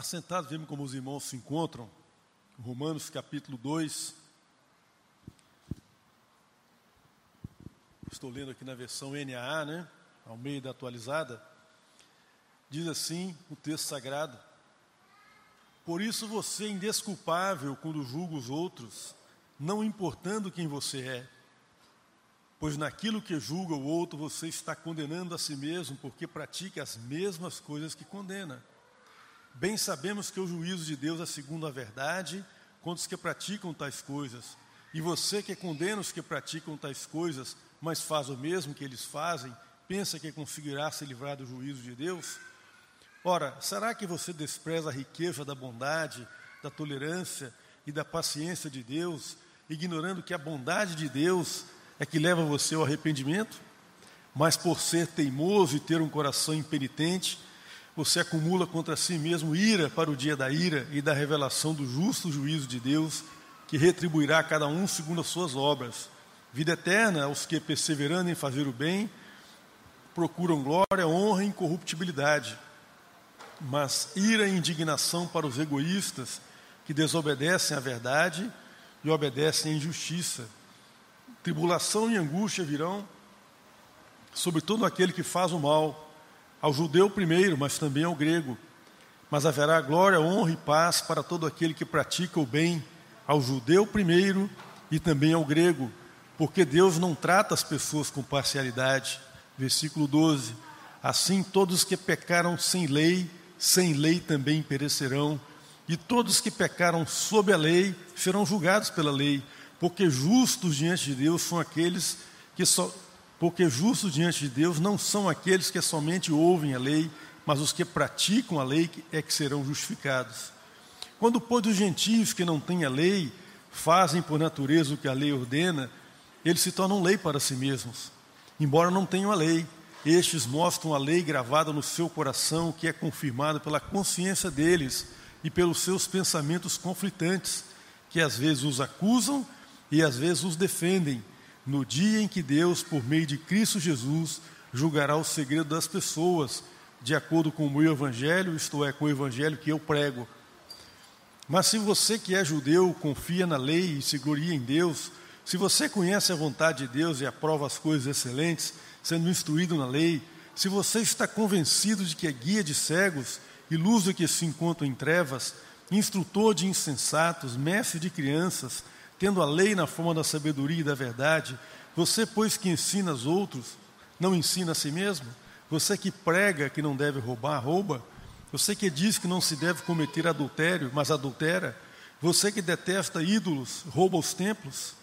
Assentados, vemos como os irmãos se encontram. Romanos capítulo 2. Estou lendo aqui na versão NAA, né? Ao meio da atualizada. Diz assim o texto sagrado: Por isso você é indesculpável quando julga os outros, não importando quem você é. Pois naquilo que julga o outro, você está condenando a si mesmo, porque pratica as mesmas coisas que condena. Bem sabemos que o juízo de Deus é segundo a verdade contra os que praticam tais coisas. E você que condena os que praticam tais coisas, mas faz o mesmo que eles fazem, pensa que conseguirá se livrar do juízo de Deus? Ora, será que você despreza a riqueza da bondade, da tolerância e da paciência de Deus, ignorando que a bondade de Deus é que leva você ao arrependimento? Mas por ser teimoso e ter um coração impenitente, você acumula contra si mesmo ira para o dia da ira e da revelação do justo juízo de Deus, que retribuirá a cada um segundo as suas obras. Vida eterna aos que, perseverando em fazer o bem, procuram glória, honra e incorruptibilidade. Mas ira e indignação para os egoístas, que desobedecem à verdade e obedecem à injustiça. Tribulação e angústia virão sobre todo aquele que faz o mal ao judeu primeiro, mas também ao grego. Mas haverá glória, honra e paz para todo aquele que pratica o bem, ao judeu primeiro e também ao grego, porque Deus não trata as pessoas com parcialidade. Versículo 12: Assim todos que pecaram sem lei, sem lei também perecerão, e todos que pecaram sob a lei serão julgados pela lei, porque justos diante de Deus são aqueles que só porque justos diante de Deus não são aqueles que somente ouvem a lei, mas os que praticam a lei é que serão justificados. Quando, pois, os gentios que não têm a lei fazem por natureza o que a lei ordena, eles se tornam lei para si mesmos, embora não tenham a lei. Estes mostram a lei gravada no seu coração, que é confirmada pela consciência deles e pelos seus pensamentos conflitantes, que às vezes os acusam e às vezes os defendem no dia em que Deus, por meio de Cristo Jesus, julgará o segredo das pessoas, de acordo com o meu evangelho, isto é, com o evangelho que eu prego. Mas se você que é judeu confia na lei e se gloria em Deus, se você conhece a vontade de Deus e aprova as coisas excelentes, sendo instruído na lei, se você está convencido de que é guia de cegos e luz do que se encontram em trevas, instrutor de insensatos, mestre de crianças, tendo a lei na forma da sabedoria e da verdade, você, pois que ensina os outros, não ensina a si mesmo? Você que prega que não deve roubar, rouba? Você que diz que não se deve cometer adultério, mas adultera? Você que detesta ídolos, rouba os templos?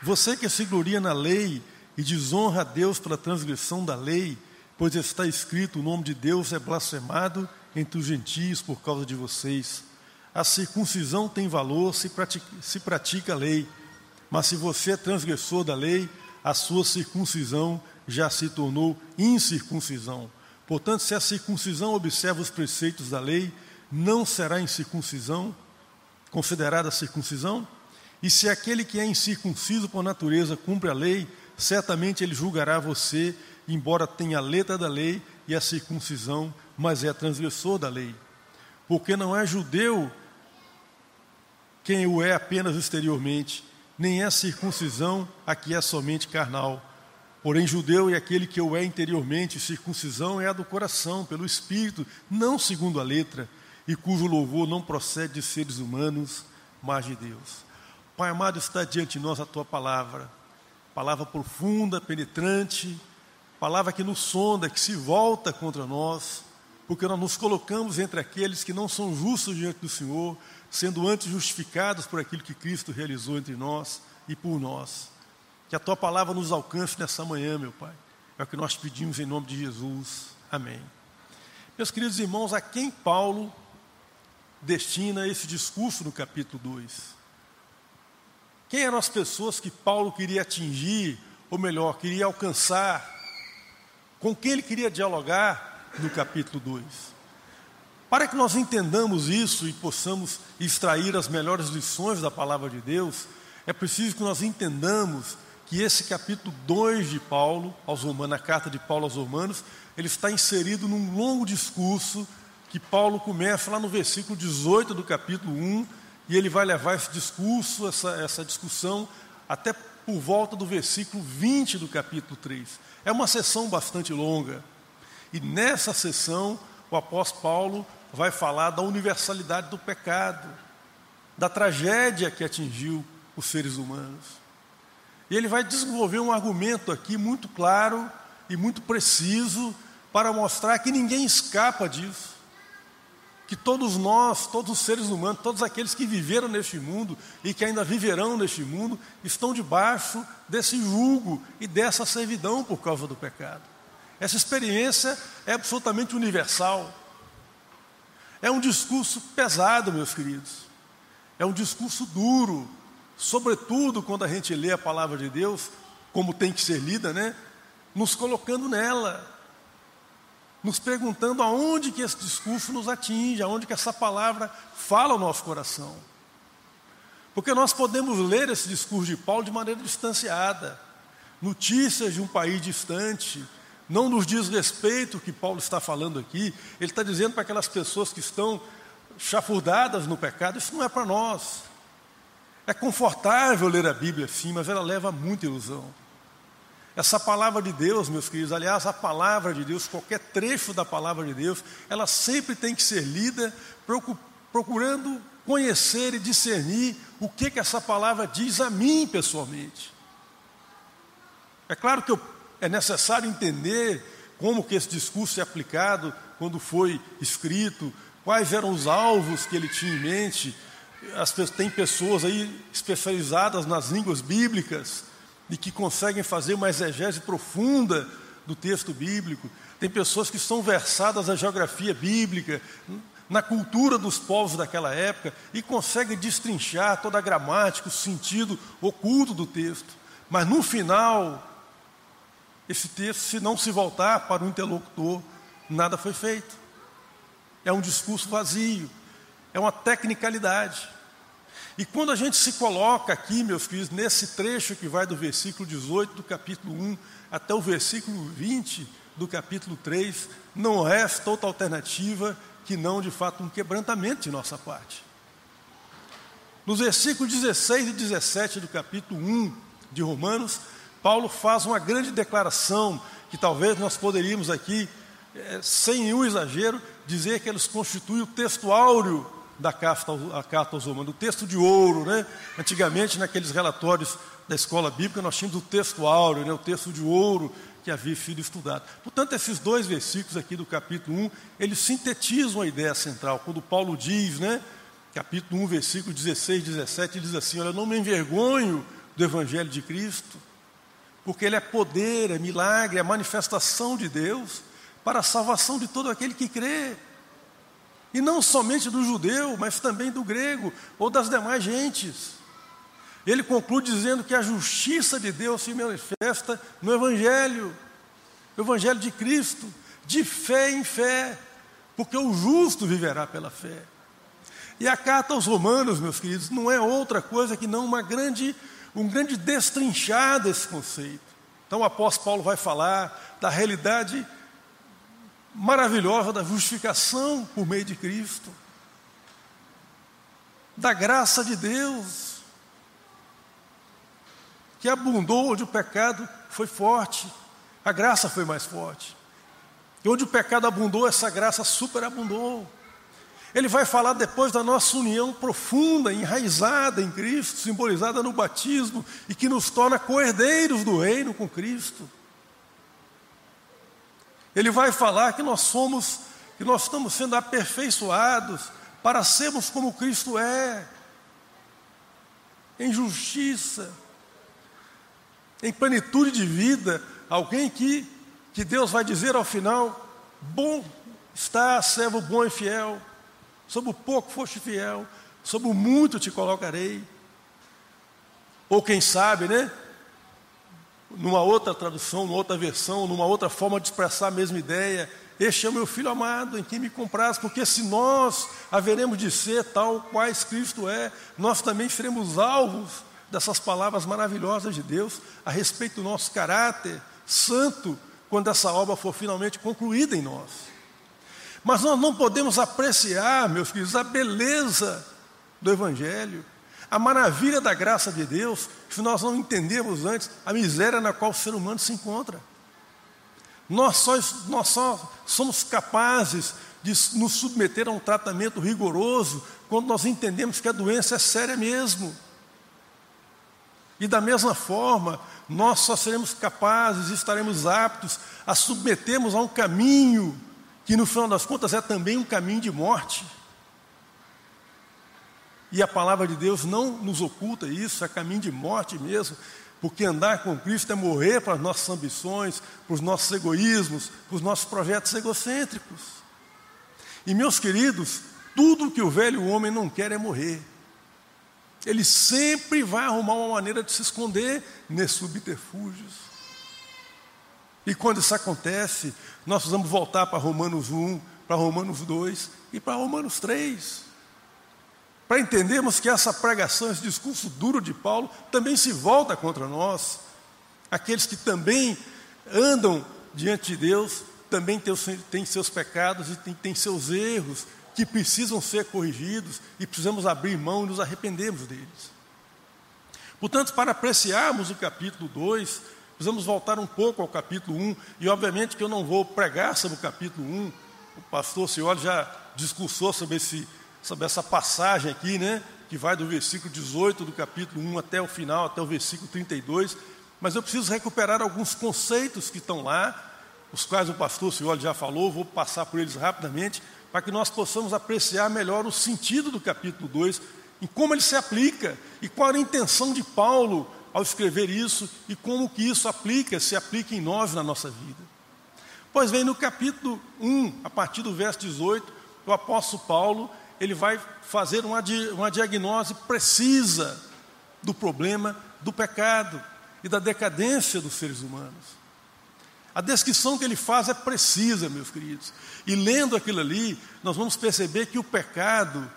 Você que se gloria na lei e desonra a Deus pela transgressão da lei, pois está escrito: o nome de Deus é blasfemado entre os gentios por causa de vocês. A circuncisão tem valor se pratica, se pratica a lei, mas se você é transgressor da lei, a sua circuncisão já se tornou incircuncisão. Portanto, se a circuncisão observa os preceitos da lei, não será incircuncisão considerada circuncisão? E se aquele que é incircunciso por natureza cumpre a lei, certamente ele julgará você, embora tenha a letra da lei e a circuncisão, mas é transgressor da lei. Porque não é judeu quem o é apenas exteriormente, nem é circuncisão a que é somente carnal. Porém, judeu é aquele que o é interiormente, circuncisão é a do coração, pelo espírito, não segundo a letra, e cujo louvor não procede de seres humanos, mas de Deus. Pai amado, está diante de nós a tua palavra, palavra profunda, penetrante, palavra que nos sonda, que se volta contra nós, porque nós nos colocamos entre aqueles que não são justos diante do Senhor, sendo antes justificados por aquilo que Cristo realizou entre nós e por nós. Que a tua palavra nos alcance nessa manhã, meu Pai. É o que nós pedimos em nome de Jesus. Amém. Meus queridos irmãos, a quem Paulo destina esse discurso no capítulo 2? Quem eram as pessoas que Paulo queria atingir, ou melhor, queria alcançar? Com quem ele queria dialogar no capítulo 2? Para que nós entendamos isso e possamos extrair as melhores lições da palavra de Deus, é preciso que nós entendamos que esse capítulo 2 de Paulo, aos Romanos, a carta de Paulo aos Romanos, ele está inserido num longo discurso que Paulo começa lá no versículo 18 do capítulo 1, e ele vai levar esse discurso, essa, essa discussão, até por volta do versículo 20 do capítulo 3. É uma sessão bastante longa. E nessa sessão, o apóstolo Paulo vai falar da universalidade do pecado, da tragédia que atingiu os seres humanos. E ele vai desenvolver um argumento aqui muito claro e muito preciso para mostrar que ninguém escapa disso. Que todos nós, todos os seres humanos, todos aqueles que viveram neste mundo e que ainda viverão neste mundo, estão debaixo desse jugo e dessa servidão por causa do pecado. Essa experiência é absolutamente universal. É um discurso pesado, meus queridos. É um discurso duro, sobretudo quando a gente lê a palavra de Deus, como tem que ser lida, né? Nos colocando nela, nos perguntando aonde que esse discurso nos atinge, aonde que essa palavra fala ao nosso coração. Porque nós podemos ler esse discurso de Paulo de maneira distanciada, notícias de um país distante, não nos diz respeito o que Paulo está falando aqui, ele está dizendo para aquelas pessoas que estão chafurdadas no pecado, isso não é para nós. É confortável ler a Bíblia sim, mas ela leva muita ilusão. Essa palavra de Deus, meus queridos, aliás, a palavra de Deus, qualquer trecho da palavra de Deus, ela sempre tem que ser lida procurando conhecer e discernir o que, que essa palavra diz a mim pessoalmente. É claro que eu é necessário entender como que esse discurso é aplicado quando foi escrito, quais eram os alvos que ele tinha em mente. As, tem pessoas aí especializadas nas línguas bíblicas e que conseguem fazer uma exegese profunda do texto bíblico. Tem pessoas que são versadas na geografia bíblica, na cultura dos povos daquela época e conseguem destrinchar toda a gramática, o sentido oculto do texto. Mas no final, esse texto, se não se voltar para o interlocutor, nada foi feito. É um discurso vazio, é uma tecnicalidade. E quando a gente se coloca aqui, meus filhos, nesse trecho que vai do versículo 18 do capítulo 1 até o versículo 20 do capítulo 3, não resta outra alternativa que não, de fato, um quebrantamento de nossa parte. Nos versículos 16 e 17 do capítulo 1 de Romanos, Paulo faz uma grande declaração que talvez nós poderíamos aqui, é, sem nenhum exagero, dizer que eles constituem o texto áureo da carta, a carta aos Romanos, o texto de ouro, né? Antigamente, naqueles relatórios da escola bíblica, nós tínhamos o texto áureo, né? o texto de ouro que havia sido estudado. Portanto, esses dois versículos aqui do capítulo 1, eles sintetizam a ideia central. Quando Paulo diz, né? Capítulo 1, versículo 16, 17, ele diz assim: Olha, não me envergonho do evangelho de Cristo porque ele é poder, é milagre, é manifestação de Deus para a salvação de todo aquele que crê. E não somente do judeu, mas também do grego ou das demais gentes. Ele conclui dizendo que a justiça de Deus se manifesta no Evangelho, o Evangelho de Cristo, de fé em fé, porque o justo viverá pela fé. E a carta aos Romanos, meus queridos, não é outra coisa que não uma grande um grande destrinchar desse conceito. Então o apóstolo Paulo vai falar da realidade maravilhosa da justificação por meio de Cristo, da graça de Deus, que abundou onde o pecado foi forte, a graça foi mais forte. E onde o pecado abundou, essa graça superabundou. Ele vai falar depois da nossa união profunda, enraizada em Cristo, simbolizada no batismo e que nos torna coerdeiros do reino com Cristo. Ele vai falar que nós somos, que nós estamos sendo aperfeiçoados para sermos como Cristo é, em justiça, em plenitude de vida, alguém que, que Deus vai dizer ao final: bom está, servo bom e fiel Sobre o pouco foste fiel, sobre o muito te colocarei. Ou quem sabe, né? Numa outra tradução, numa outra versão, numa outra forma de expressar a mesma ideia. Este é o meu filho amado, em quem me compraz, porque se nós haveremos de ser tal quais Cristo é, nós também seremos alvos dessas palavras maravilhosas de Deus a respeito do nosso caráter santo, quando essa obra for finalmente concluída em nós. Mas nós não podemos apreciar, meus filhos, a beleza do Evangelho, a maravilha da graça de Deus, se nós não entendemos antes a miséria na qual o ser humano se encontra. Nós só, nós só somos capazes de nos submeter a um tratamento rigoroso quando nós entendemos que a doença é séria mesmo. E da mesma forma, nós só seremos capazes e estaremos aptos a submetermos a um caminho que no final das contas é também um caminho de morte. E a palavra de Deus não nos oculta isso, é caminho de morte mesmo, porque andar com Cristo é morrer para as nossas ambições, para os nossos egoísmos, para os nossos projetos egocêntricos. E meus queridos, tudo que o velho homem não quer é morrer. Ele sempre vai arrumar uma maneira de se esconder nesses subterfúgios. E quando isso acontece, nós precisamos voltar para Romanos 1, para Romanos 2 e para Romanos 3. Para entendermos que essa pregação, esse discurso duro de Paulo, também se volta contra nós. Aqueles que também andam diante de Deus, também têm seus pecados e têm seus erros, que precisam ser corrigidos e precisamos abrir mão e nos arrependermos deles. Portanto, para apreciarmos o capítulo 2, precisamos voltar um pouco ao capítulo 1, e obviamente que eu não vou pregar sobre o capítulo 1, o pastor Senhor já discursou sobre, esse, sobre essa passagem aqui, né, que vai do versículo 18 do capítulo 1 até o final, até o versículo 32, mas eu preciso recuperar alguns conceitos que estão lá, os quais o pastor Senhor já falou, vou passar por eles rapidamente, para que nós possamos apreciar melhor o sentido do capítulo 2, em como ele se aplica e qual a intenção de Paulo ao escrever isso e como que isso aplica, se aplica em nós na nossa vida. Pois bem, no capítulo 1, a partir do verso 18, o apóstolo Paulo, ele vai fazer uma, uma diagnose precisa do problema do pecado e da decadência dos seres humanos. A descrição que ele faz é precisa, meus queridos. E lendo aquilo ali, nós vamos perceber que o pecado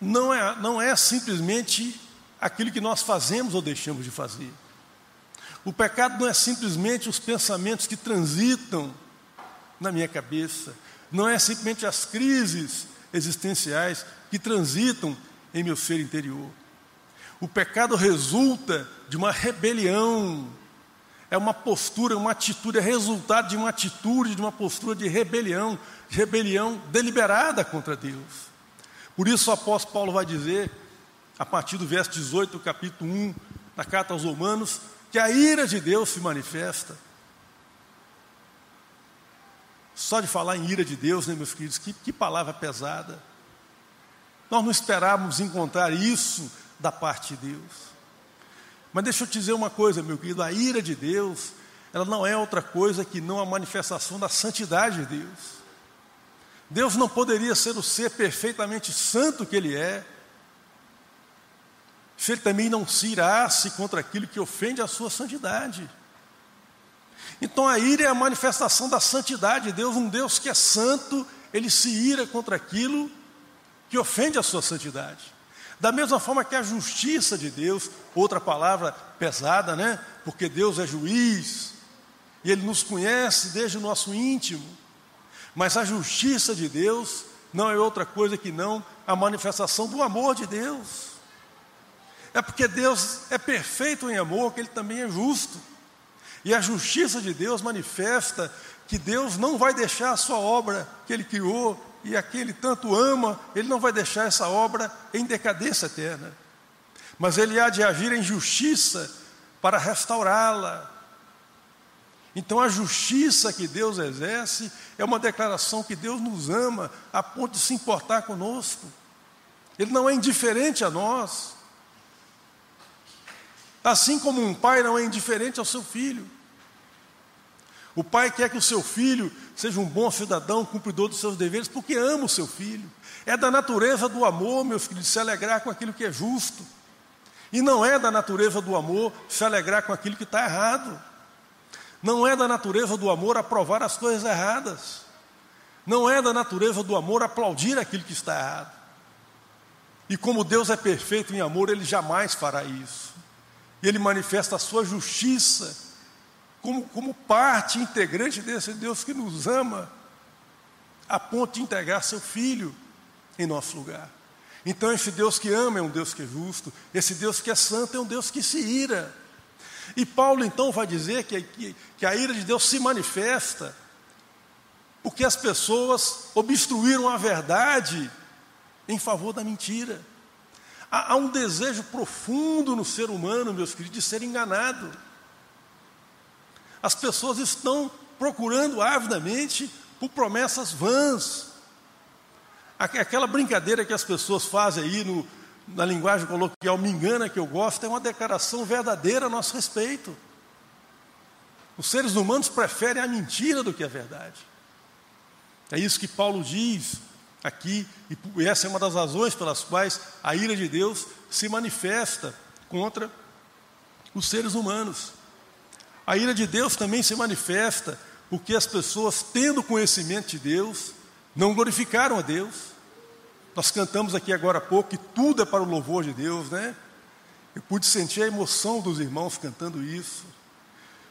não é, não é simplesmente aquilo que nós fazemos ou deixamos de fazer. O pecado não é simplesmente os pensamentos que transitam na minha cabeça, não é simplesmente as crises existenciais que transitam em meu ser interior. O pecado resulta de uma rebelião é uma postura, uma atitude, é resultado de uma atitude, de uma postura de rebelião, de rebelião deliberada contra Deus. Por isso o apóstolo Paulo vai dizer, a partir do verso 18 do capítulo 1 da carta aos Romanos, que a ira de Deus se manifesta. Só de falar em ira de Deus, né, meus queridos, que, que palavra pesada. Nós não esperávamos encontrar isso da parte de Deus. Mas deixa eu te dizer uma coisa, meu querido: a ira de Deus, ela não é outra coisa que não a manifestação da santidade de Deus. Deus não poderia ser o ser perfeitamente santo que Ele é, se Ele também não se irasse contra aquilo que ofende a sua santidade. Então a ira é a manifestação da santidade de Deus, um Deus que é santo, ele se ira contra aquilo que ofende a sua santidade. Da mesma forma que a justiça de Deus, outra palavra pesada, né? Porque Deus é juiz, e Ele nos conhece desde o nosso íntimo. Mas a justiça de Deus não é outra coisa que não a manifestação do amor de Deus. É porque Deus é perfeito em amor que Ele também é justo. E a justiça de Deus manifesta que Deus não vai deixar a sua obra que Ele criou e aquele tanto ama, ele não vai deixar essa obra em decadência eterna. Mas ele há de agir em justiça para restaurá-la. Então a justiça que Deus exerce é uma declaração que Deus nos ama a ponto de se importar conosco. Ele não é indiferente a nós. Assim como um pai não é indiferente ao seu filho. O pai quer que o seu filho seja um bom cidadão, cumpridor dos seus deveres, porque ama o seu filho. É da natureza do amor, meus filhos, se alegrar com aquilo que é justo. E não é da natureza do amor se alegrar com aquilo que está errado. Não é da natureza do amor aprovar as coisas erradas. Não é da natureza do amor aplaudir aquilo que está errado. E como Deus é perfeito em amor, Ele jamais fará isso. Ele manifesta a sua justiça como, como parte integrante desse Deus que nos ama a ponto de entregar seu filho em nosso lugar. Então, esse Deus que ama é um Deus que é justo, esse Deus que é santo é um Deus que se ira. E Paulo então vai dizer que, que, que a ira de Deus se manifesta porque as pessoas obstruíram a verdade em favor da mentira. Há, há um desejo profundo no ser humano, meus queridos, de ser enganado. As pessoas estão procurando avidamente por promessas vãs. Aquela brincadeira que as pessoas fazem aí no, na linguagem coloquial, me engana que eu gosto, é uma declaração verdadeira a nosso respeito. Os seres humanos preferem a mentira do que a verdade. É isso que Paulo diz aqui, e essa é uma das razões pelas quais a ira de Deus se manifesta contra os seres humanos. A ira de Deus também se manifesta porque as pessoas, tendo conhecimento de Deus, não glorificaram a Deus. Nós cantamos aqui agora há pouco que tudo é para o louvor de Deus, né? Eu pude sentir a emoção dos irmãos cantando isso.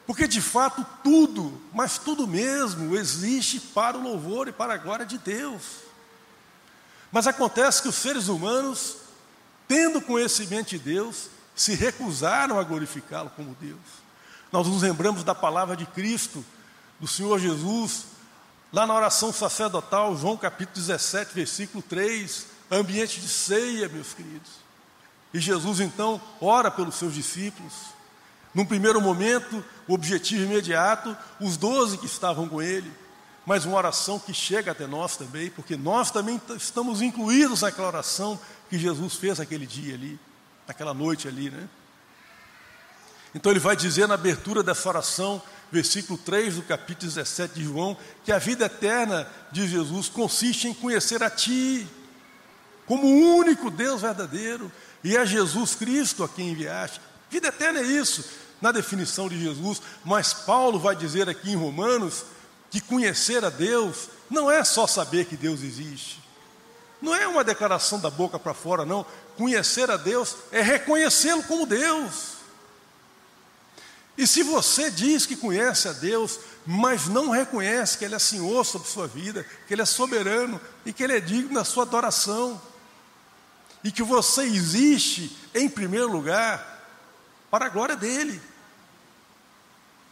Porque de fato tudo, mas tudo mesmo, existe para o louvor e para a glória de Deus. Mas acontece que os seres humanos, tendo conhecimento de Deus, se recusaram a glorificá-lo como Deus. Nós nos lembramos da palavra de Cristo, do Senhor Jesus, lá na oração sacerdotal, João capítulo 17, versículo 3, ambiente de ceia, meus queridos. E Jesus então ora pelos seus discípulos. Num primeiro momento, o objetivo imediato, os doze que estavam com ele, mas uma oração que chega até nós também, porque nós também estamos incluídos naquela oração que Jesus fez aquele dia ali, naquela noite ali, né? Então ele vai dizer na abertura dessa oração, versículo 3 do capítulo 17 de João, que a vida eterna de Jesus consiste em conhecer a Ti, como o único Deus verdadeiro, e é Jesus Cristo a quem enviaste. Vida eterna é isso, na definição de Jesus, mas Paulo vai dizer aqui em Romanos que conhecer a Deus não é só saber que Deus existe, não é uma declaração da boca para fora, não. Conhecer a Deus é reconhecê-lo como Deus. E se você diz que conhece a Deus, mas não reconhece que Ele é Senhor sobre sua vida, que Ele é soberano e que Ele é digno da sua adoração, e que você existe em primeiro lugar para a glória dEle.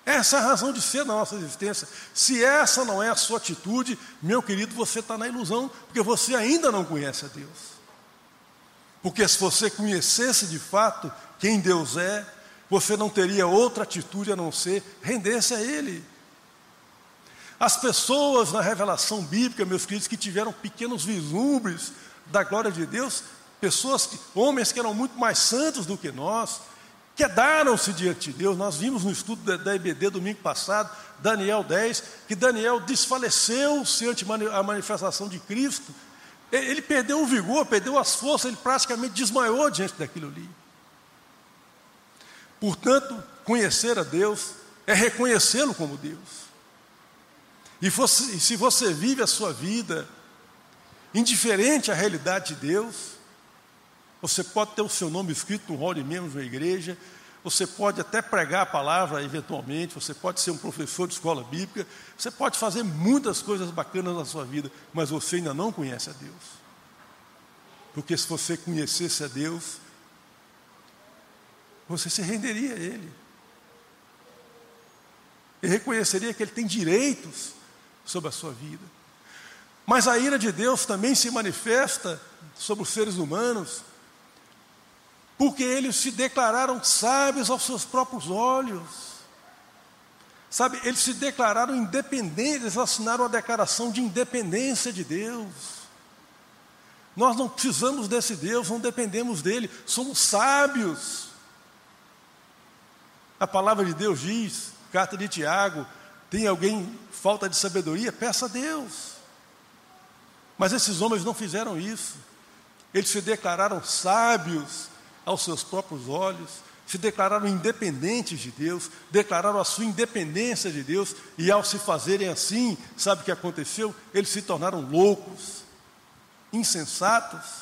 Essa é a razão de ser da nossa existência. Se essa não é a sua atitude, meu querido, você está na ilusão, porque você ainda não conhece a Deus. Porque se você conhecesse de fato quem Deus é, você não teria outra atitude a não ser render-se a Ele. As pessoas na revelação bíblica, meus queridos, que tiveram pequenos vislumbres da glória de Deus, pessoas, homens que eram muito mais santos do que nós, quedaram-se diante de Deus. Nós vimos no estudo da, IBD domingo passado, Daniel 10, que Daniel desfaleceu-se ante a manifestação de Cristo. Ele perdeu o vigor, perdeu as forças, ele praticamente desmaiou diante daquilo ali. Portanto, conhecer a Deus é reconhecê-lo como Deus. E se você vive a sua vida indiferente à realidade de Deus, você pode ter o seu nome escrito no hall de membros da igreja, você pode até pregar a palavra eventualmente, você pode ser um professor de escola bíblica, você pode fazer muitas coisas bacanas na sua vida, mas você ainda não conhece a Deus. Porque se você conhecesse a Deus, você se renderia a Ele. E reconheceria que Ele tem direitos sobre a sua vida. Mas a ira de Deus também se manifesta sobre os seres humanos porque eles se declararam sábios aos seus próprios olhos. Sabe, eles se declararam independentes, eles assinaram a declaração de independência de Deus. Nós não precisamos desse Deus, não dependemos dele, somos sábios. A palavra de Deus diz, carta de Tiago, tem alguém falta de sabedoria? Peça a Deus. Mas esses homens não fizeram isso. Eles se declararam sábios aos seus próprios olhos, se declararam independentes de Deus, declararam a sua independência de Deus, e ao se fazerem assim, sabe o que aconteceu? Eles se tornaram loucos, insensatos.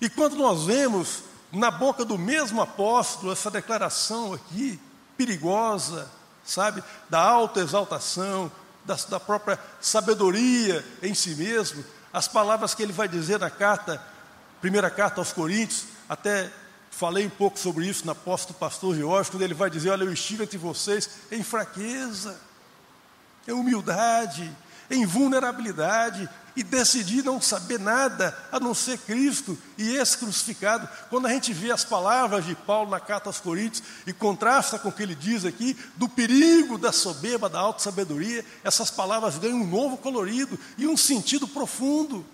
E quando nós vemos na boca do mesmo apóstolo essa declaração aqui, perigosa, sabe, da alta exaltação, da, da própria sabedoria em si mesmo, as palavras que ele vai dizer na carta, primeira carta aos Coríntios, até falei um pouco sobre isso na posta do pastor Jorge, quando ele vai dizer: Olha, eu estive entre vocês em fraqueza, em humildade, em vulnerabilidade, e decidi não saber nada a não ser Cristo e esse crucificado. Quando a gente vê as palavras de Paulo na carta aos Coríntios e contrasta com o que ele diz aqui, do perigo da soberba, da alta sabedoria, essas palavras ganham um novo colorido e um sentido profundo.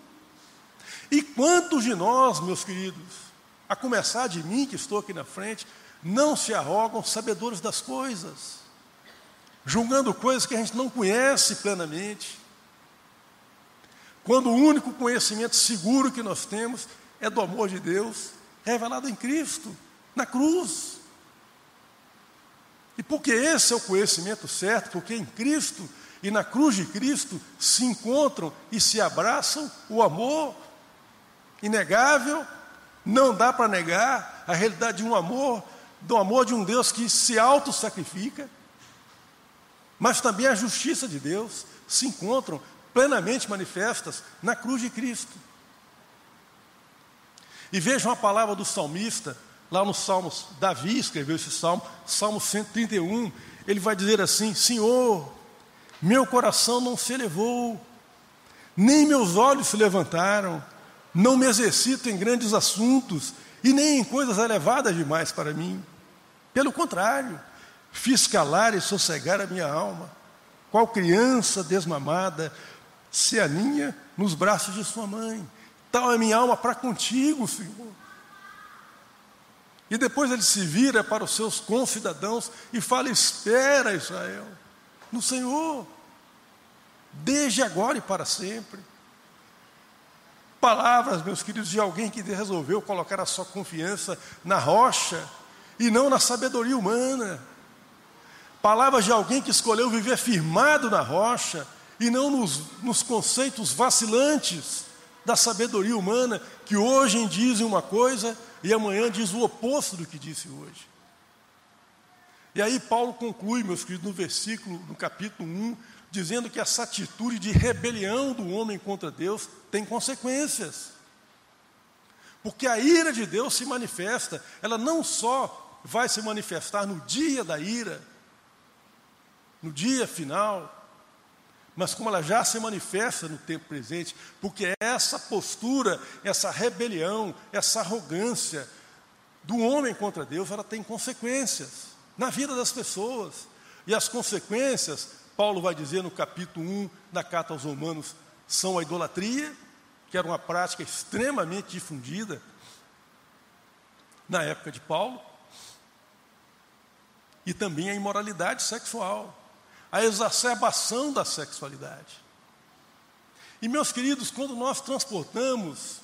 E quantos de nós, meus queridos, a começar de mim que estou aqui na frente, não se arrogam sabedores das coisas, julgando coisas que a gente não conhece plenamente, quando o único conhecimento seguro que nós temos é do amor de Deus revelado em Cristo, na cruz. E porque esse é o conhecimento certo, porque em Cristo e na cruz de Cristo se encontram e se abraçam o amor inegável, não dá para negar a realidade de um amor, do amor de um Deus que se auto-sacrifica, mas também a justiça de Deus se encontram plenamente manifestas na cruz de Cristo. E vejam a palavra do salmista, lá no Salmos, Davi escreveu esse salmo, Salmo 131, ele vai dizer assim: Senhor, meu coração não se elevou, nem meus olhos se levantaram, não me exercito em grandes assuntos e nem em coisas elevadas demais para mim. Pelo contrário, fiz calar e sossegar a minha alma, qual criança desmamada, se aninha nos braços de sua mãe. Tal é minha alma para contigo, Senhor. E depois ele se vira para os seus concidadãos e fala: Espera, Israel, no Senhor, desde agora e para sempre. Palavras, meus queridos, de alguém que resolveu colocar a sua confiança na rocha e não na sabedoria humana. Palavras de alguém que escolheu viver firmado na rocha e não nos, nos conceitos vacilantes da sabedoria humana, que hoje dizem uma coisa e amanhã diz o oposto do que disse hoje. E aí Paulo conclui, meus queridos, no versículo, no capítulo 1, dizendo que essa atitude de rebelião do homem contra Deus tem consequências. Porque a ira de Deus se manifesta, ela não só vai se manifestar no dia da ira, no dia final, mas como ela já se manifesta no tempo presente, porque essa postura, essa rebelião, essa arrogância do homem contra Deus, ela tem consequências na vida das pessoas. E as consequências, Paulo vai dizer no capítulo 1 da carta aos Romanos, são a idolatria, que era uma prática extremamente difundida na época de Paulo, e também a imoralidade sexual a exacerbação da sexualidade. E, meus queridos, quando nós transportamos,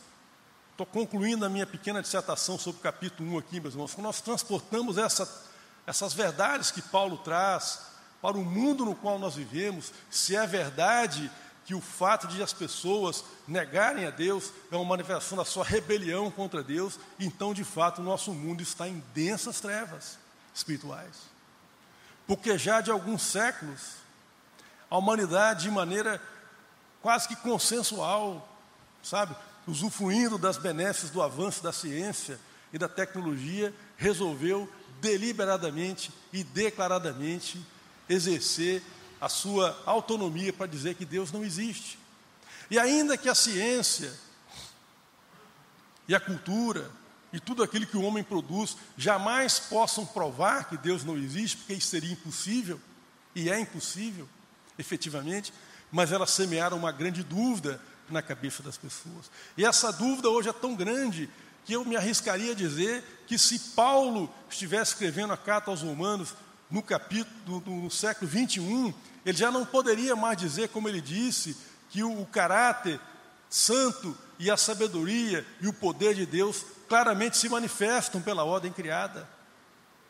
estou concluindo a minha pequena dissertação sobre o capítulo 1 aqui, meus irmãos, quando nós transportamos essa, essas verdades que Paulo traz para o mundo no qual nós vivemos, se é verdade que o fato de as pessoas negarem a Deus é uma manifestação da sua rebelião contra Deus, então, de fato, o nosso mundo está em densas trevas espirituais. Porque já de alguns séculos, a humanidade, de maneira quase que consensual, sabe, usufruindo das benesses do avanço da ciência e da tecnologia, resolveu deliberadamente e declaradamente exercer a sua autonomia para dizer que Deus não existe. E ainda que a ciência e a cultura e tudo aquilo que o homem produz jamais possam provar que Deus não existe, porque isso seria impossível, e é impossível, efetivamente, mas elas semearam uma grande dúvida na cabeça das pessoas. E essa dúvida hoje é tão grande que eu me arriscaria a dizer que se Paulo estivesse escrevendo a carta aos Romanos no capítulo no, no século 21, ele já não poderia mais dizer, como ele disse, que o, o caráter santo e a sabedoria e o poder de Deus claramente se manifestam pela ordem criada.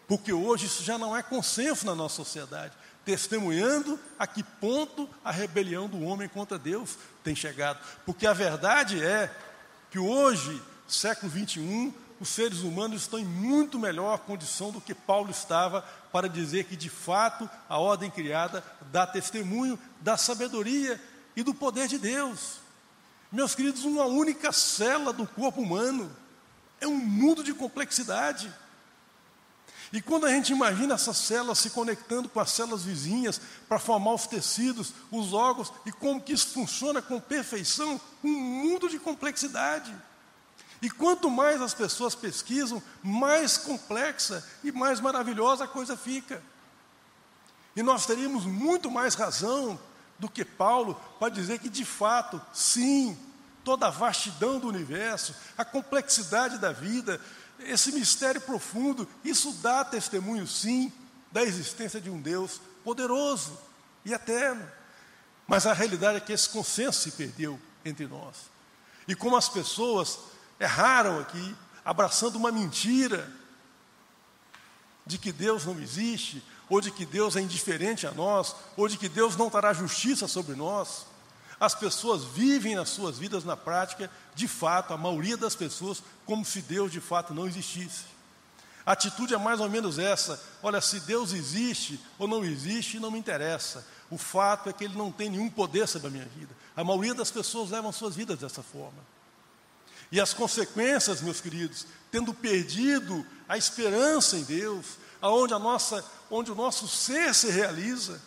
Porque hoje isso já não é consenso na nossa sociedade, testemunhando a que ponto a rebelião do homem contra Deus tem chegado. Porque a verdade é que hoje, século 21, os seres humanos estão em muito melhor condição do que Paulo estava para dizer que, de fato, a ordem criada dá testemunho da sabedoria e do poder de Deus. Meus queridos, uma única célula do corpo humano é um mundo de complexidade. E quando a gente imagina essas células se conectando com as células vizinhas para formar os tecidos, os órgãos, e como que isso funciona com perfeição, um mundo de complexidade. E quanto mais as pessoas pesquisam, mais complexa e mais maravilhosa a coisa fica. E nós teríamos muito mais razão do que Paulo para dizer que, de fato, sim, toda a vastidão do universo, a complexidade da vida, esse mistério profundo, isso dá testemunho, sim, da existência de um Deus poderoso e eterno. Mas a realidade é que esse consenso se perdeu entre nós. E como as pessoas erraram aqui, abraçando uma mentira de que Deus não existe, ou de que Deus é indiferente a nós, ou de que Deus não trará justiça sobre nós. As pessoas vivem nas suas vidas na prática, de fato, a maioria das pessoas, como se Deus de fato não existisse. A atitude é mais ou menos essa: olha, se Deus existe ou não existe, não me interessa. O fato é que Ele não tem nenhum poder sobre a minha vida. A maioria das pessoas levam suas vidas dessa forma. E as consequências, meus queridos, tendo perdido a esperança em Deus, aonde a nossa, onde o nosso ser se realiza,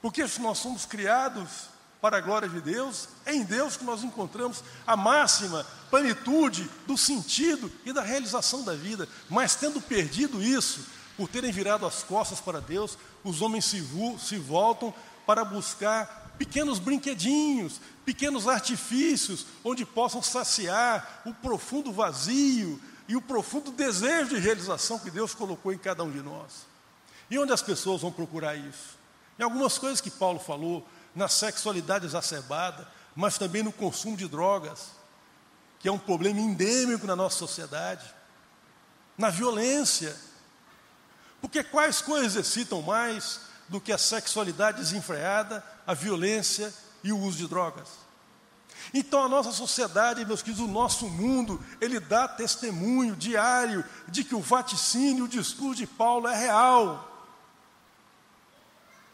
porque nós somos criados para a glória de Deus, é em Deus que nós encontramos a máxima plenitude do sentido e da realização da vida. Mas tendo perdido isso, por terem virado as costas para Deus, os homens se, se voltam para buscar pequenos brinquedinhos, pequenos artifícios, onde possam saciar o profundo vazio e o profundo desejo de realização que Deus colocou em cada um de nós. E onde as pessoas vão procurar isso? Em algumas coisas que Paulo falou, na sexualidade exacerbada, mas também no consumo de drogas, que é um problema endêmico na nossa sociedade, na violência. Porque quais coisas excitam mais do que a sexualidade desenfreada, a violência e o uso de drogas? Então a nossa sociedade, meus queridos, o nosso mundo, ele dá testemunho diário de que o vaticínio, o discurso de Paulo é real.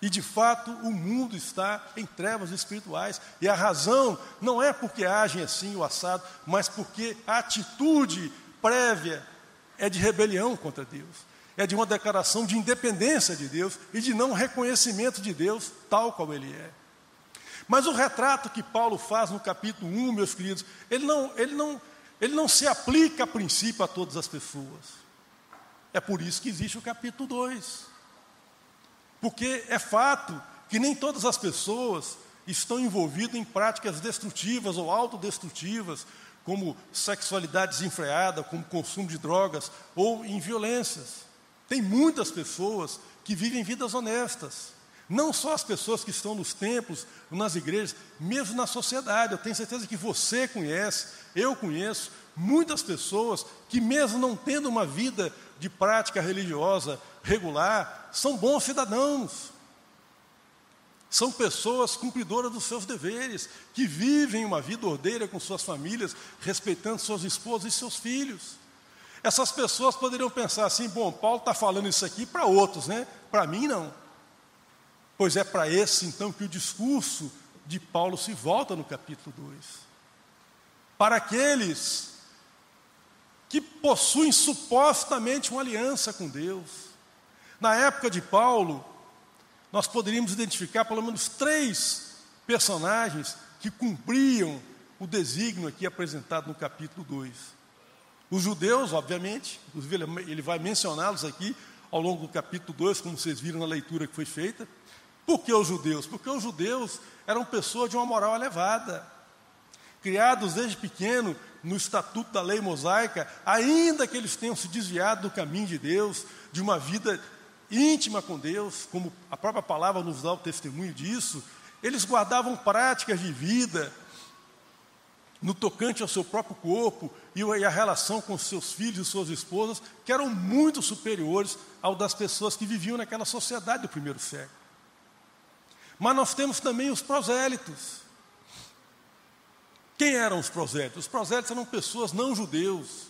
E de fato o mundo está em trevas espirituais. E a razão não é porque agem assim o assado, mas porque a atitude prévia é de rebelião contra Deus. É de uma declaração de independência de Deus e de não reconhecimento de Deus tal como Ele é. Mas o retrato que Paulo faz no capítulo 1, meus queridos, ele não, ele não, ele não se aplica a princípio a todas as pessoas. É por isso que existe o capítulo 2. Porque é fato que nem todas as pessoas estão envolvidas em práticas destrutivas ou autodestrutivas, como sexualidade desenfreada, como consumo de drogas ou em violências. Tem muitas pessoas que vivem vidas honestas. Não só as pessoas que estão nos templos, nas igrejas, mesmo na sociedade. Eu tenho certeza que você conhece, eu conheço muitas pessoas que, mesmo não tendo uma vida de prática religiosa regular, são bons cidadãos. São pessoas cumpridoras dos seus deveres, que vivem uma vida ordeira com suas famílias, respeitando suas esposas e seus filhos. Essas pessoas poderiam pensar assim: bom, Paulo está falando isso aqui para outros, né? Para mim não. Pois é para esse então que o discurso de Paulo se volta no capítulo 2. Para aqueles que possuem supostamente uma aliança com Deus. Na época de Paulo, nós poderíamos identificar pelo menos três personagens que cumpriam o desígnio aqui apresentado no capítulo 2. Os judeus, obviamente, ele vai mencioná-los aqui ao longo do capítulo 2, como vocês viram na leitura que foi feita. Por que os judeus? Porque os judeus eram pessoas de uma moral elevada, criados desde pequeno no estatuto da lei mosaica, ainda que eles tenham se desviado do caminho de Deus, de uma vida íntima com Deus, como a própria palavra nos dá o testemunho disso, eles guardavam práticas de vida no tocante ao seu próprio corpo e a relação com seus filhos e suas esposas, que eram muito superiores ao das pessoas que viviam naquela sociedade do primeiro século. Mas nós temos também os prosélitos. Quem eram os prosélitos? Os prosélitos eram pessoas não judeus,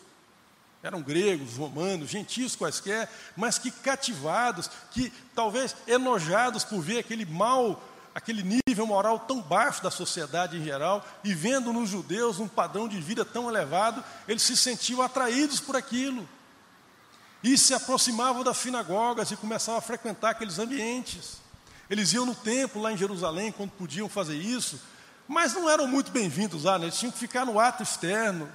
eram gregos, romanos, gentios quaisquer, mas que cativados, que talvez enojados por ver aquele mal, aquele nível moral tão baixo da sociedade em geral, e vendo nos judeus um padrão de vida tão elevado, eles se sentiam atraídos por aquilo. E se aproximavam das sinagogas e começavam a frequentar aqueles ambientes. Eles iam no templo lá em Jerusalém, quando podiam fazer isso, mas não eram muito bem-vindos lá, né? eles tinham que ficar no ato externo.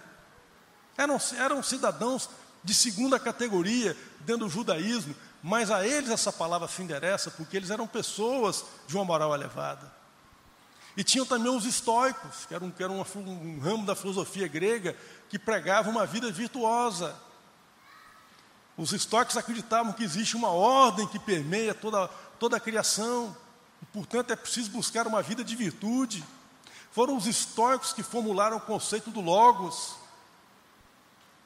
Eram, eram cidadãos de segunda categoria dentro do judaísmo, mas a eles essa palavra se endereça, porque eles eram pessoas de uma moral elevada. E tinham também os estoicos, que eram, que eram um ramo da filosofia grega, que pregavam uma vida virtuosa. Os estoicos acreditavam que existe uma ordem que permeia toda, toda a criação, e, portanto é preciso buscar uma vida de virtude. Foram os estoicos que formularam o conceito do Logos,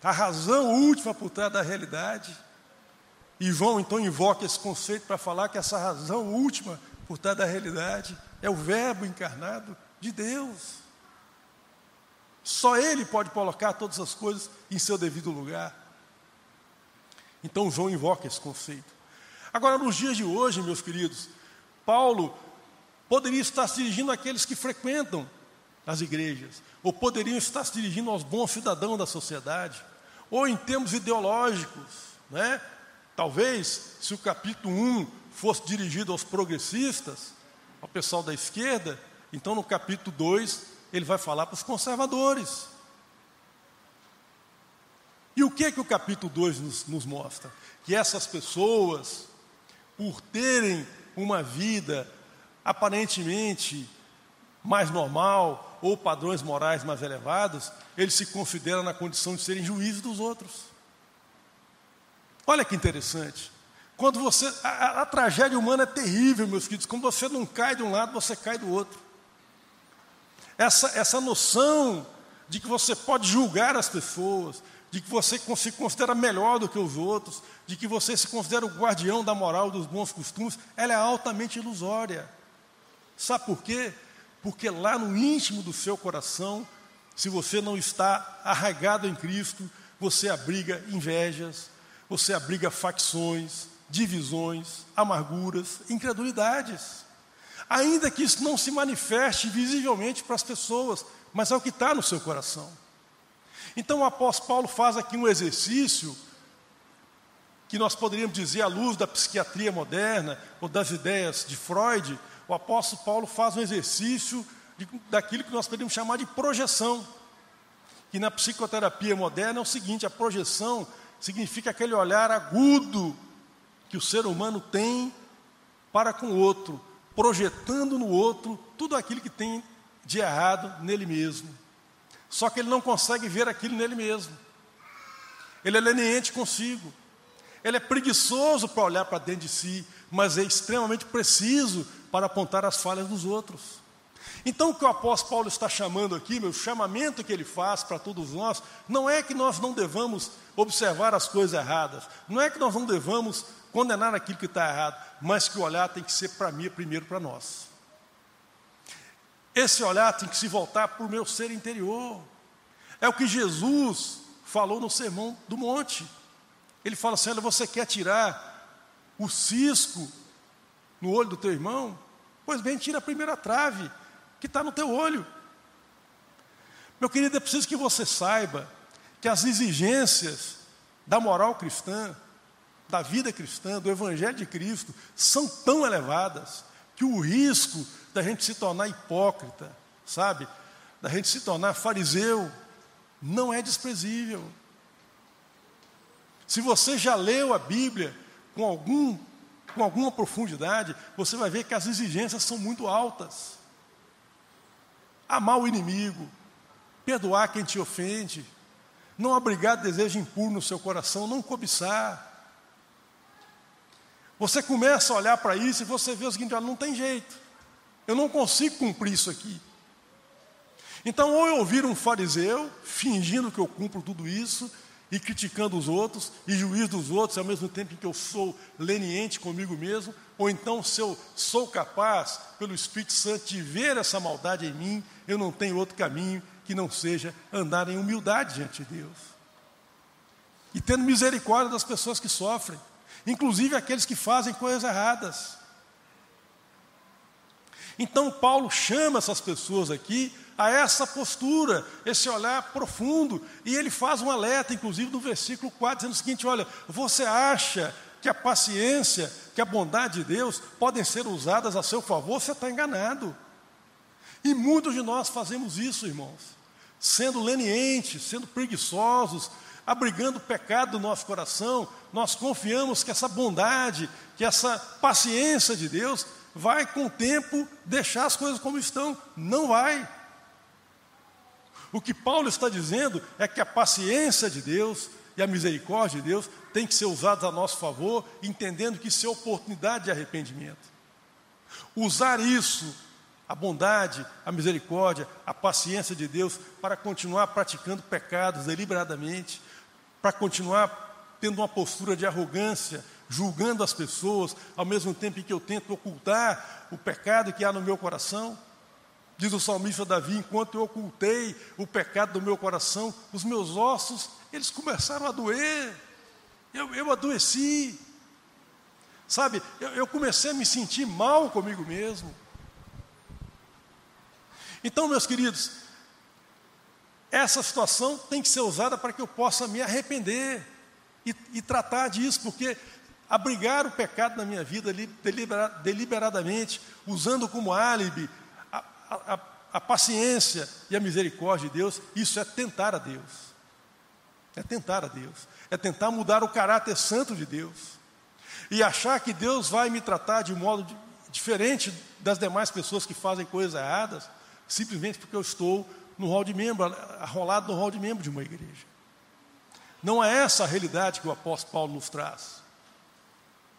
a razão última por trás da realidade. E João então invoca esse conceito para falar que essa razão última por trás da realidade é o Verbo encarnado de Deus. Só Ele pode colocar todas as coisas em seu devido lugar. Então João invoca esse conceito. Agora, nos dias de hoje, meus queridos, Paulo poderia estar se dirigindo àqueles que frequentam as igrejas, ou poderiam estar se dirigindo aos bons cidadãos da sociedade, ou em termos ideológicos, né? Talvez, se o capítulo 1 fosse dirigido aos progressistas, ao pessoal da esquerda, então no capítulo 2 ele vai falar para os conservadores. E o que é que o capítulo 2 nos, nos mostra? Que essas pessoas, por terem uma vida aparentemente mais normal, ou padrões morais mais elevados, eles se consideram na condição de serem juízes dos outros. Olha que interessante. Quando você. A, a, tragédia humana é terrível, meus queridos. Quando você não cai de um lado, você cai do outro. Essa, essa noção de que você pode julgar as pessoas, de que você se considera melhor do que os outros, de que você se considera o guardião da moral dos bons costumes, ela é altamente ilusória. Sabe por quê? porque lá no íntimo do seu coração, se você não está arraigado em Cristo, você abriga invejas, você abriga facções, divisões, amarguras, incredulidades. Ainda que isso não se manifeste visivelmente para as pessoas, mas é o que está no seu coração. Então o apóstolo Paulo faz aqui um exercício que nós poderíamos dizer à luz da psiquiatria moderna ou das ideias de Freud, o apóstolo Paulo faz um exercício de, daquilo que nós poderíamos chamar de projeção. Que na psicoterapia moderna é o seguinte: a projeção significa aquele olhar agudo que o ser humano tem para com o outro, projetando no outro tudo aquilo que tem de errado nele mesmo. Só que ele não consegue ver aquilo nele mesmo. Ele é leniente consigo. Ele é preguiçoso para olhar para dentro de si, mas é extremamente preciso para apontar as falhas dos outros. Então, o que o apóstolo Paulo está chamando aqui, meu chamamento que ele faz para todos nós, não é que nós não devamos observar as coisas erradas, não é que nós não devamos condenar aquilo que está errado, mas que o olhar tem que ser para mim primeiro para nós. Esse olhar tem que se voltar para o meu ser interior. É o que Jesus falou no sermão do monte. Ele fala assim: olha, você quer tirar o cisco no olho do teu irmão? Pois bem, tira a primeira trave que está no teu olho. Meu querido, é preciso que você saiba que as exigências da moral cristã, da vida cristã, do Evangelho de Cristo, são tão elevadas que o risco da gente se tornar hipócrita, sabe, da gente se tornar fariseu, não é desprezível. Se você já leu a Bíblia com algum com alguma profundidade, você vai ver que as exigências são muito altas. Amar o inimigo, perdoar quem te ofende, não abrigar desejo impuro no seu coração, não cobiçar. Você começa a olhar para isso e você vê o seguinte: não tem jeito, eu não consigo cumprir isso aqui. Então, ou eu ouvir um fariseu fingindo que eu cumpro tudo isso, e criticando os outros e juiz dos outros ao mesmo tempo em que eu sou leniente comigo mesmo, ou então se eu sou capaz, pelo Espírito Santo, de ver essa maldade em mim, eu não tenho outro caminho que não seja andar em humildade diante de Deus. e tendo misericórdia das pessoas que sofrem, inclusive aqueles que fazem coisas erradas. Então, Paulo chama essas pessoas aqui a essa postura, esse olhar profundo, e ele faz um alerta, inclusive no versículo 4, dizendo o seguinte: olha, você acha que a paciência, que a bondade de Deus podem ser usadas a seu favor, você está enganado. E muitos de nós fazemos isso, irmãos, sendo lenientes, sendo preguiçosos, abrigando o pecado do nosso coração, nós confiamos que essa bondade, que essa paciência de Deus vai com o tempo deixar as coisas como estão. Não vai. O que Paulo está dizendo é que a paciência de Deus e a misericórdia de Deus tem que ser usadas a nosso favor, entendendo que isso é oportunidade de arrependimento. Usar isso, a bondade, a misericórdia, a paciência de Deus, para continuar praticando pecados deliberadamente, para continuar tendo uma postura de arrogância, julgando as pessoas, ao mesmo tempo em que eu tento ocultar o pecado que há no meu coração. Diz o salmista Davi: enquanto eu ocultei o pecado do meu coração, os meus ossos, eles começaram a doer. Eu, eu adoeci. Sabe, eu, eu comecei a me sentir mal comigo mesmo. Então, meus queridos, essa situação tem que ser usada para que eu possa me arrepender e, e tratar disso, porque abrigar o pecado na minha vida deliberadamente, usando como álibi a, a, paciência e a misericórdia de Deus, isso é tentar a Deus. É tentar a Deus. É tentar mudar o caráter santo de Deus. E achar que Deus vai me tratar de modo diferente das demais pessoas que fazem coisas erradas, simplesmente porque eu estou no rol de membro, arrolado no rol de membro de uma igreja. Não é essa a realidade que o apóstolo Paulo nos traz.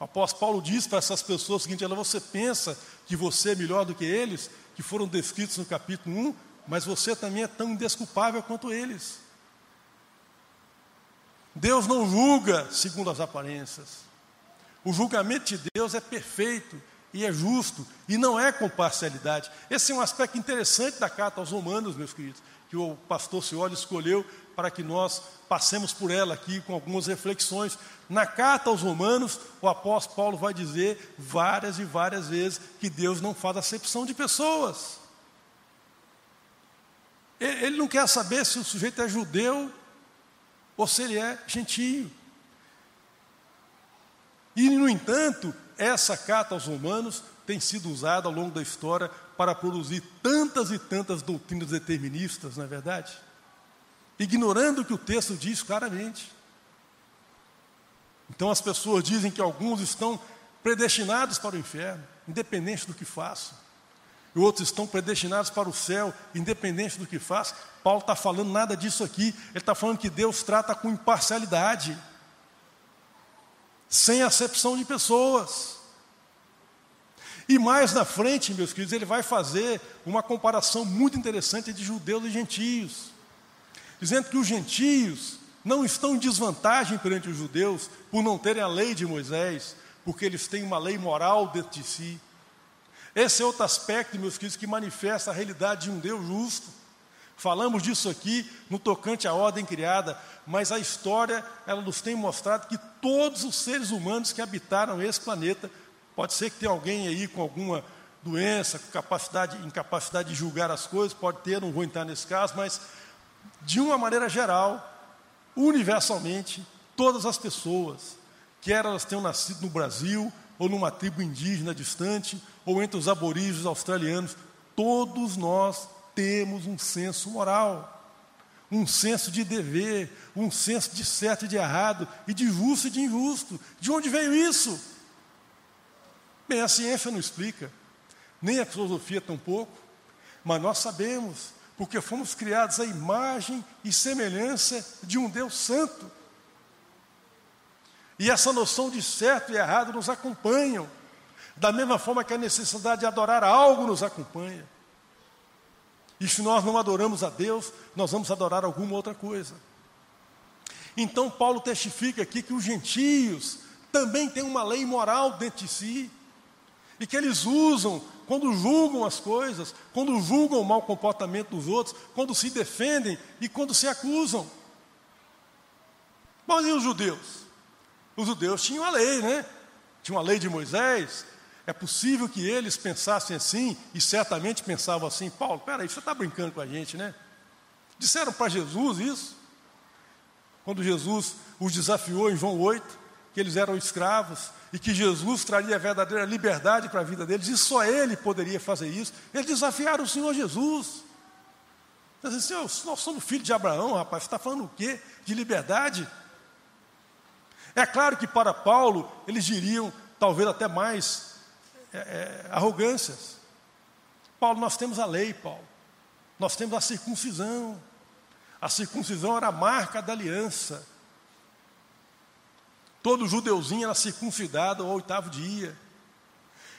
O apóstolo Paulo diz para essas pessoas o seguinte: ela, você pensa que você é melhor do que eles, que foram descritos no capítulo 1, mas você também é tão indesculpável quanto eles. Deus não julga segundo as aparências. O julgamento de Deus é perfeito e é justo e não é com parcialidade. Esse é um aspecto interessante da carta aos Romanos, meus queridos, que o pastor Cioli escolheu para que nós passemos por ela aqui com algumas reflexões. Na carta aos Romanos, o apóstolo Paulo vai dizer várias e várias vezes que Deus não faz acepção de pessoas. Ele não quer saber se o sujeito é judeu ou se ele é gentio. E, no entanto, essa carta aos Romanos tem sido usada ao longo da história para produzir tantas e tantas doutrinas deterministas, não é verdade? ignorando o que o texto diz claramente. Então as pessoas dizem que alguns estão predestinados para o inferno, independente do que façam. E outros estão predestinados para o céu, independente do que façam. Paulo está falando nada disso aqui. Ele está falando que Deus trata com imparcialidade, sem acepção de pessoas. E mais na frente, meus queridos, ele vai fazer uma comparação muito interessante de judeus e gentios dizendo que os gentios não estão em desvantagem perante os judeus por não terem a lei de Moisés, porque eles têm uma lei moral dentro de si. Esse é outro aspecto, meus queridos, que manifesta a realidade de um Deus justo. Falamos disso aqui no tocante à ordem criada, mas a história ela nos tem mostrado que todos os seres humanos que habitaram esse planeta, pode ser que tenha alguém aí com alguma doença, com capacidade, incapacidade de julgar as coisas, pode ter, não vou entrar nesse caso, mas de uma maneira geral, universalmente, todas as pessoas, quer elas tenham nascido no Brasil, ou numa tribo indígena distante, ou entre os aborígenes australianos, todos nós temos um senso moral, um senso de dever, um senso de certo e de errado, e de justo e de injusto. De onde veio isso? Bem, a ciência não explica, nem a filosofia tampouco, mas nós sabemos porque fomos criados à imagem e semelhança de um Deus santo. E essa noção de certo e errado nos acompanham, da mesma forma que a necessidade de adorar algo nos acompanha. E se nós não adoramos a Deus, nós vamos adorar alguma outra coisa. Então, Paulo testifica aqui que os gentios também têm uma lei moral dentro de si, e que eles usam quando julgam as coisas, quando julgam o mau comportamento dos outros, quando se defendem e quando se acusam. Mas e os judeus? Os judeus tinham a lei, né? Tinham a lei de Moisés. É possível que eles pensassem assim, e certamente pensavam assim: Paulo, peraí, você está brincando com a gente, né? Disseram para Jesus isso, quando Jesus os desafiou em João 8, que eles eram escravos e que Jesus traria a verdadeira liberdade para a vida deles, e só Ele poderia fazer isso. Eles desafiaram o Senhor Jesus. Dizem assim, nós somos filhos de Abraão, rapaz, você está falando o quê? De liberdade? É claro que para Paulo, eles diriam, talvez até mais, é, é, arrogâncias. Paulo, nós temos a lei, Paulo. Nós temos a circuncisão. A circuncisão era a marca da aliança. Todo judeuzinho era circuncidado ao oitavo dia.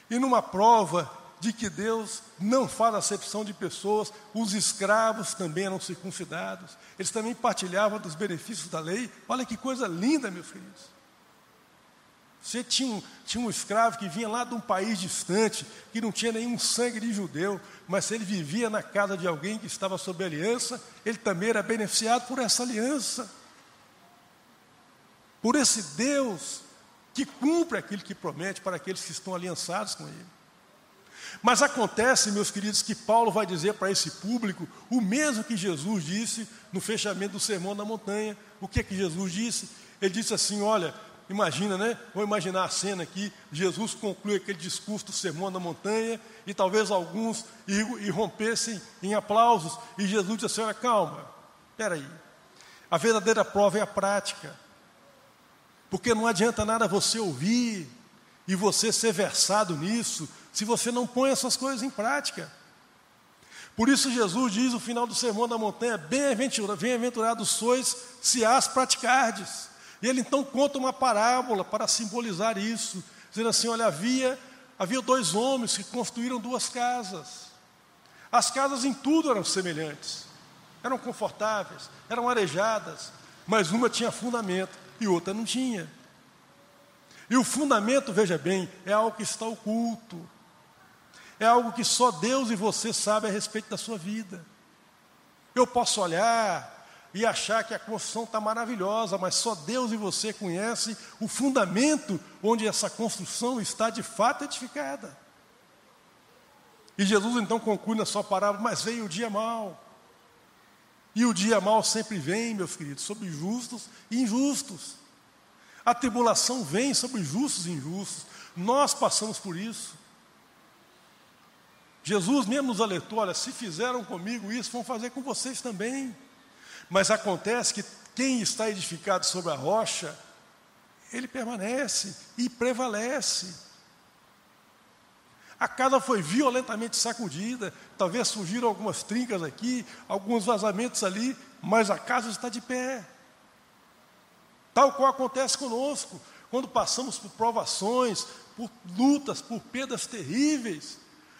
E numa prova de que Deus não faz acepção de pessoas, os escravos também eram circuncidados, eles também partilhavam dos benefícios da lei. Olha que coisa linda, meus filhos. Você tinha um, tinha um escravo que vinha lá de um país distante, que não tinha nenhum sangue de judeu, mas se ele vivia na casa de alguém que estava sob aliança, ele também era beneficiado por essa aliança. Por esse Deus que cumpre aquilo que promete para aqueles que estão aliançados com Ele. Mas acontece, meus queridos, que Paulo vai dizer para esse público o mesmo que Jesus disse no fechamento do Sermão da Montanha. O que é que Jesus disse? Ele disse assim: Olha, imagina, né? Vou imaginar a cena aqui. Jesus conclui aquele discurso do Sermão da Montanha e talvez alguns irrompessem em aplausos. E Jesus disse assim: Olha, calma, espera aí. A verdadeira prova é a prática. Porque não adianta nada você ouvir e você ser versado nisso se você não põe essas coisas em prática. Por isso Jesus diz no final do sermão da montanha: Bem-aventurados sois se as praticardes. E ele então conta uma parábola para simbolizar isso, dizendo assim: olha, havia, havia dois homens que construíram duas casas. As casas em tudo eram semelhantes, eram confortáveis, eram arejadas, mas uma tinha fundamento e outra não tinha. E o fundamento, veja bem, é algo que está oculto. É algo que só Deus e você sabe a respeito da sua vida. Eu posso olhar e achar que a construção está maravilhosa, mas só Deus e você conhecem o fundamento onde essa construção está de fato edificada. E Jesus então conclui na sua parábola, mas veio o dia mau. E o dia mau sempre vem, meus queridos, sobre justos e injustos. A tribulação vem sobre justos e injustos. Nós passamos por isso. Jesus mesmo nos alertou: olha, se fizeram comigo isso, vão fazer com vocês também. Mas acontece que quem está edificado sobre a rocha, ele permanece e prevalece. A casa foi violentamente sacudida, talvez surgiram algumas trincas aqui, alguns vazamentos ali, mas a casa está de pé. Tal qual acontece conosco, quando passamos por provações, por lutas, por perdas terríveis,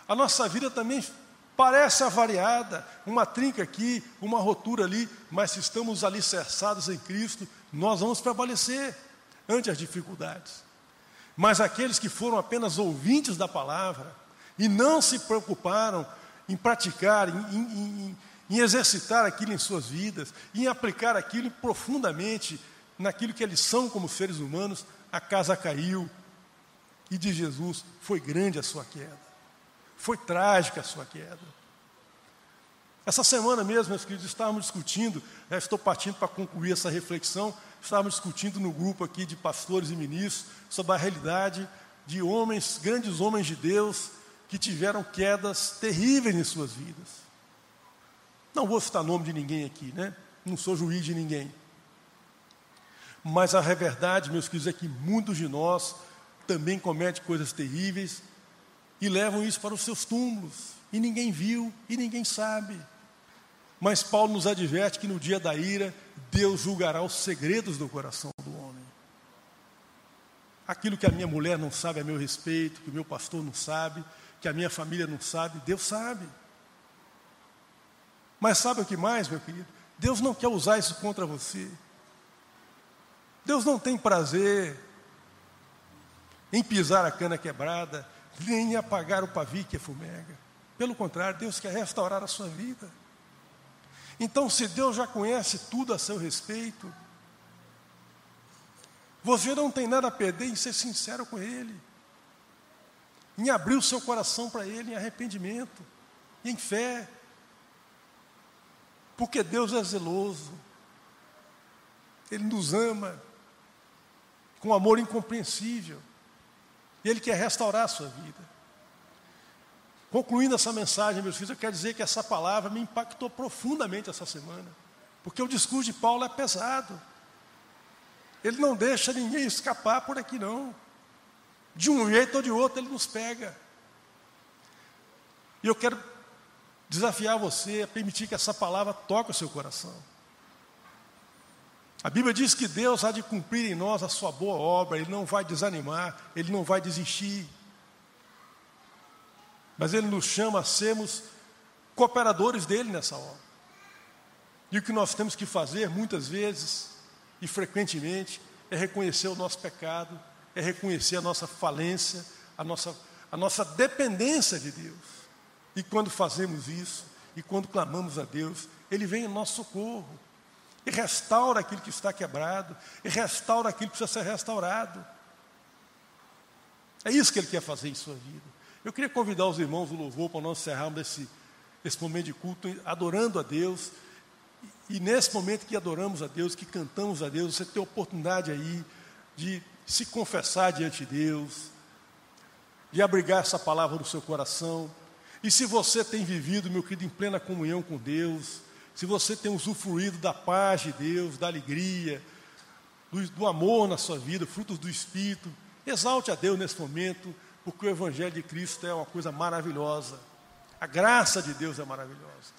a nossa vida também parece avariada, uma trinca aqui, uma rotura ali, mas se estamos alicerçados em Cristo, nós vamos prevalecer ante as dificuldades. Mas aqueles que foram apenas ouvintes da palavra e não se preocuparam em praticar, em, em, em, em exercitar aquilo em suas vidas, em aplicar aquilo profundamente naquilo que eles são como seres humanos, a casa caiu e de Jesus foi grande a sua queda. Foi trágica a sua queda. Essa semana mesmo, meus queridos, estávamos discutindo, já estou partindo para concluir essa reflexão, estávamos discutindo no grupo aqui de pastores e ministros sobre a realidade de homens, grandes homens de Deus, que tiveram quedas terríveis em suas vidas. Não vou citar nome de ninguém aqui, né? Não sou juiz de ninguém. Mas a verdade, meus queridos, é que muitos de nós também cometem coisas terríveis e levam isso para os seus túmulos, e ninguém viu, e ninguém sabe. Mas Paulo nos adverte que no dia da ira, Deus julgará os segredos do coração do homem. Aquilo que a minha mulher não sabe a meu respeito, que o meu pastor não sabe, que a minha família não sabe, Deus sabe. Mas sabe o que mais, meu querido? Deus não quer usar isso contra você. Deus não tem prazer em pisar a cana quebrada, nem apagar o pavio que fumega. Pelo contrário, Deus quer restaurar a sua vida. Então, se Deus já conhece tudo a seu respeito, Você não tem nada a perder em ser sincero com Ele, em abrir o seu coração para Ele em arrependimento, em fé, porque Deus é zeloso, Ele nos ama com amor incompreensível, e Ele quer restaurar a sua vida. Concluindo essa mensagem, meus filhos, eu quero dizer que essa palavra me impactou profundamente essa semana, porque o discurso de Paulo é pesado. Ele não deixa ninguém escapar por aqui, não. De um jeito ou de outro, ele nos pega. E eu quero desafiar você a permitir que essa palavra toque o seu coração. A Bíblia diz que Deus há de cumprir em nós a sua boa obra, Ele não vai desanimar, Ele não vai desistir. Mas Ele nos chama a sermos cooperadores dele nessa obra. E o que nós temos que fazer, muitas vezes e frequentemente, é reconhecer o nosso pecado, é reconhecer a nossa falência, a nossa, a nossa dependência de Deus. E quando fazemos isso, e quando clamamos a Deus, Ele vem em nosso socorro, e restaura aquilo que está quebrado, e restaura aquilo que precisa ser restaurado. É isso que Ele quer fazer em sua vida. Eu queria convidar os irmãos do louvor para nós encerrarmos esse, esse momento de culto, adorando a Deus. E nesse momento que adoramos a Deus, que cantamos a Deus, você tem a oportunidade aí de se confessar diante de Deus, de abrigar essa palavra no seu coração. E se você tem vivido, meu querido, em plena comunhão com Deus, se você tem usufruído da paz de Deus, da alegria, do, do amor na sua vida, frutos do Espírito, exalte a Deus nesse momento, porque o Evangelho de Cristo é uma coisa maravilhosa. A graça de Deus é maravilhosa.